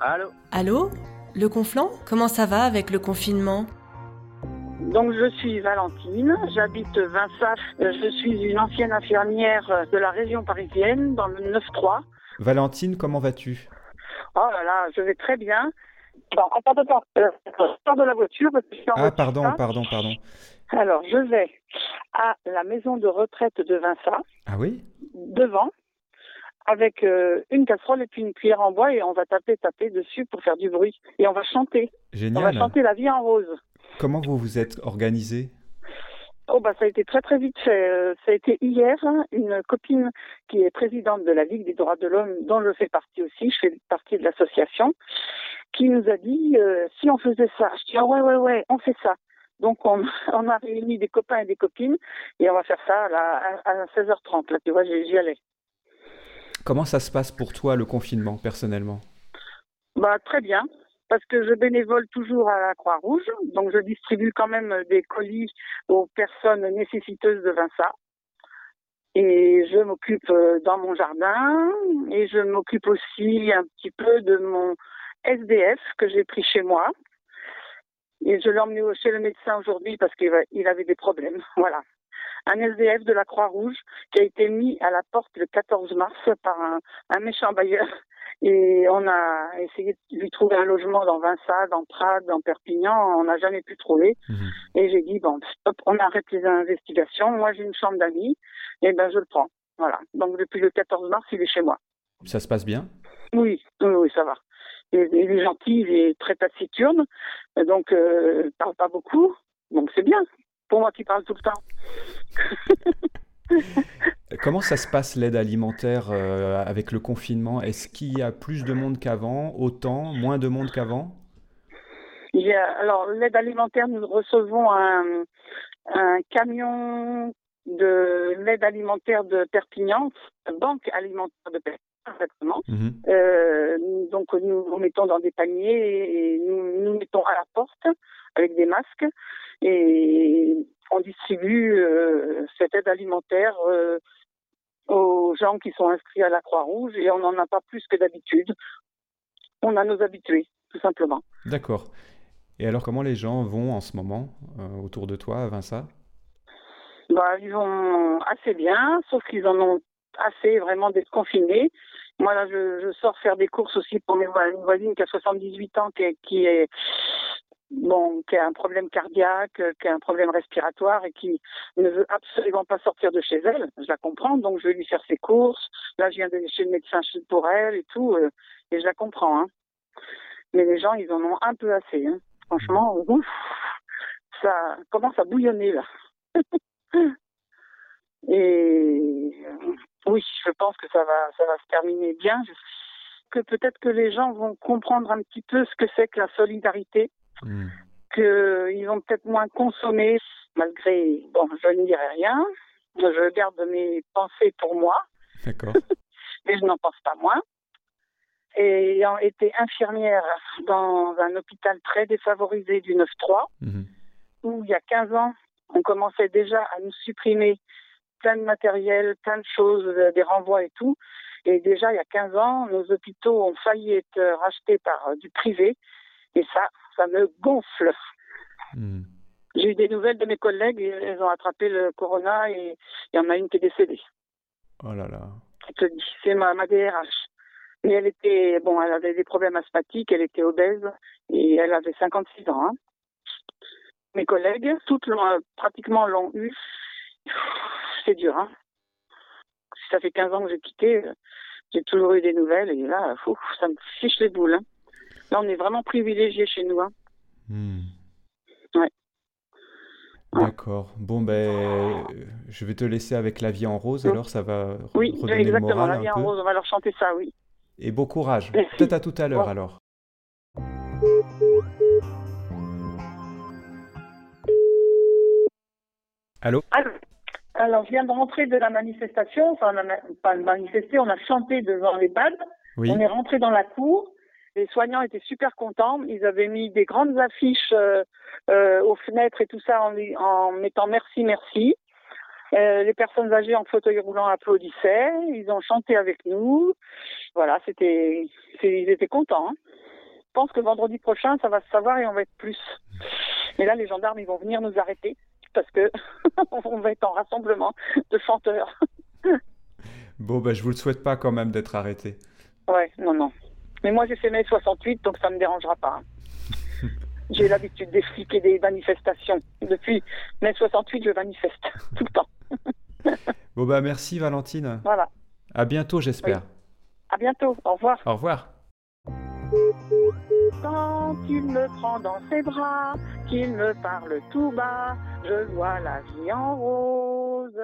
Allô Allô Le Conflant Comment ça va avec le confinement Donc je suis Valentine, j'habite Vinsaf, je suis une ancienne infirmière de la région parisienne dans le 9-3. Valentine, comment vas-tu? Oh là là, je vais très bien. Bon, attends, attends, euh, je sors de la voiture parce que je suis en Ah, pardon, là. pardon, pardon. Alors, je vais à la maison de retraite de Vinsaf, Ah oui? Devant, avec euh, une casserole et puis une cuillère en bois et on va taper, taper dessus pour faire du bruit. Et on va chanter. On va Génial. chanter La vie en rose. Comment vous vous êtes organisé? Oh bah ça a été très très vite fait. Euh, Ça a été hier, hein, une copine qui est présidente de la Ligue des droits de l'homme, dont je fais partie aussi, je fais partie de l'association, qui nous a dit euh, si on faisait ça. Je dis ah ouais ouais ouais, on fait ça. Donc on, on a réuni des copains et des copines et on va faire ça à, la- à, à 16h30. Là tu vois, j'y allais. Comment ça se passe pour toi le confinement personnellement? Bah très bien. Parce que je bénévole toujours à la Croix-Rouge, donc je distribue quand même des colis aux personnes nécessiteuses de Vinça. Et je m'occupe euh, dans mon jardin et je m'occupe aussi un petit peu de mon SDF que j'ai pris chez moi. Et je l'ai emmené chez le médecin aujourd'hui parce qu'il va- il avait des problèmes. Voilà. Un SDF de la Croix-Rouge qui a été mis à la porte le 14 mars par un, un méchant bailleur. Et on a essayé de lui trouver un logement dans Vinça, dans Prades, dans Perpignan. On n'a jamais pu trouver. Mhm. Et j'ai dit, bon, stop, on arrête les investigations. Moi, j'ai une chambre d'amis. Et ben, je le prends. Voilà. Donc, depuis le 14 mars, il est chez moi. Ça se passe bien? Oui, oui, oui, ça va. Il il est gentil, il est très taciturne. Donc, euh, parle pas beaucoup. Donc, c'est bien. Pour moi qui parle tout le temps. Comment ça se passe l'aide alimentaire euh, avec le confinement? Est-ce qu'il y a plus de monde qu'avant Autant Moins de monde qu'avant? Il y a, alors, l'aide alimentaire, nous recevons un, un camion de l'aide alimentaire de Perpignan, banque alimentaire de Perpignan, exactement. Mhm. Euh, donc, nous nous mettons dans des paniers et nous nous mettons à la porte avec des masques et on distribue euh, cette aide alimentaire euh, aux gens qui sont inscrits à la Croix-Rouge et on n'en a pas plus que d'habitude. On a nos habitués, tout simplement. D'accord. Et alors comment les gens vont en ce moment euh, autour de toi à Vinça Bah, ils vont assez bien, sauf qu'ils en ont assez vraiment d'être confinés. Moi, là, je, je sors faire des courses aussi pour mes une voisine qui a 78 ans, qui qui est bon, qui a un problème cardiaque, qui a un problème respiratoire et qui ne veut absolument pas sortir de chez elle. Je la comprends, donc je vais lui faire ses courses. Là, je viens d'aller chez le médecin pour elle et tout, euh, et je la comprends. Hein. Mais les gens, ils en ont un peu assez. Hein. Franchement, ouf, ça commence à bouillonner là. Et euh, oui, je pense que ça va, ça va se terminer bien. Je- Que peut-être que les gens vont comprendre un petit peu ce que c'est que la solidarité, Mhm. qu'ils vont peut-être moins consommer, malgré, bon, je ne dirai rien. Je garde mes pensées pour moi, D'accord. mais je n'en pense pas moins. Et ayant été infirmière dans un hôpital très défavorisé du 9-3, Mhm. où il y a 15 ans, on commençait déjà à nous supprimer plein de matériel, plein de choses, euh, des renvois et tout. Et déjà, il y a 15 ans, nos hôpitaux ont failli être rachetés par euh, du privé. Et ça, ça me gonfle. Mhm. J'ai eu des nouvelles de mes collègues, elles ont attrapé le corona et il y en a une qui est décédée. Oh là là. C'est ma, ma DRH. Mais elle était, bon, elle avait des problèmes asthmatiques, elle était obèse et elle avait 56 ans. hein. Mes collègues, toutes l'ont, euh, pratiquement l'ont eu. C'est dur, hein. Ça fait 15 ans que j'ai quitté, euh, j'ai toujours eu des nouvelles et là, ça me fiche les boules. hein. Là, on est vraiment privilégiés chez nous. Hein. Ouais. D'accord. Bon ben, euh, je vais te laisser avec la vie en rose. Mm. Alors ça va re- Oui, redonner le exactement. moral La un vie en rose, on va leur chanter ça, oui. Et bon courage. Peut-être à tout à l'heure alors. Allô? Alors, alors, je viens de rentrer de la manifestation, enfin, on a pas manifesté, on a chanté devant l'EHPAD. Oui. On est rentré dans la cour. Les soignants étaient super contents. Ils avaient mis des grandes affiches euh, euh, aux fenêtres et tout ça en, en mettant merci, merci. Euh, les personnes âgées en fauteuil roulant applaudissaient. Ils ont chanté avec nous. Voilà, c'était, ils étaient contents. hein. pense que vendredi prochain, ça va se savoir et on va être plus. Mais là, les gendarmes, ils vont venir nous arrêter parce que on va être en rassemblement de chanteurs. bon, ben, je vous le souhaite pas quand même d'être arrêté. Ouais, non, non. Mais moi, j'ai fait mai 68, donc ça me dérangera pas. Hein. j'ai l'habitude des flics et des manifestations. Depuis mai 68, je manifeste tout le temps. bon, bah, merci, Valentine. Voilà. À bientôt, j'espère. À bientôt. Au revoir. Au revoir. Quand il me prend dans ses bras, qu'il me parle tout bas, je vois la vie en rose.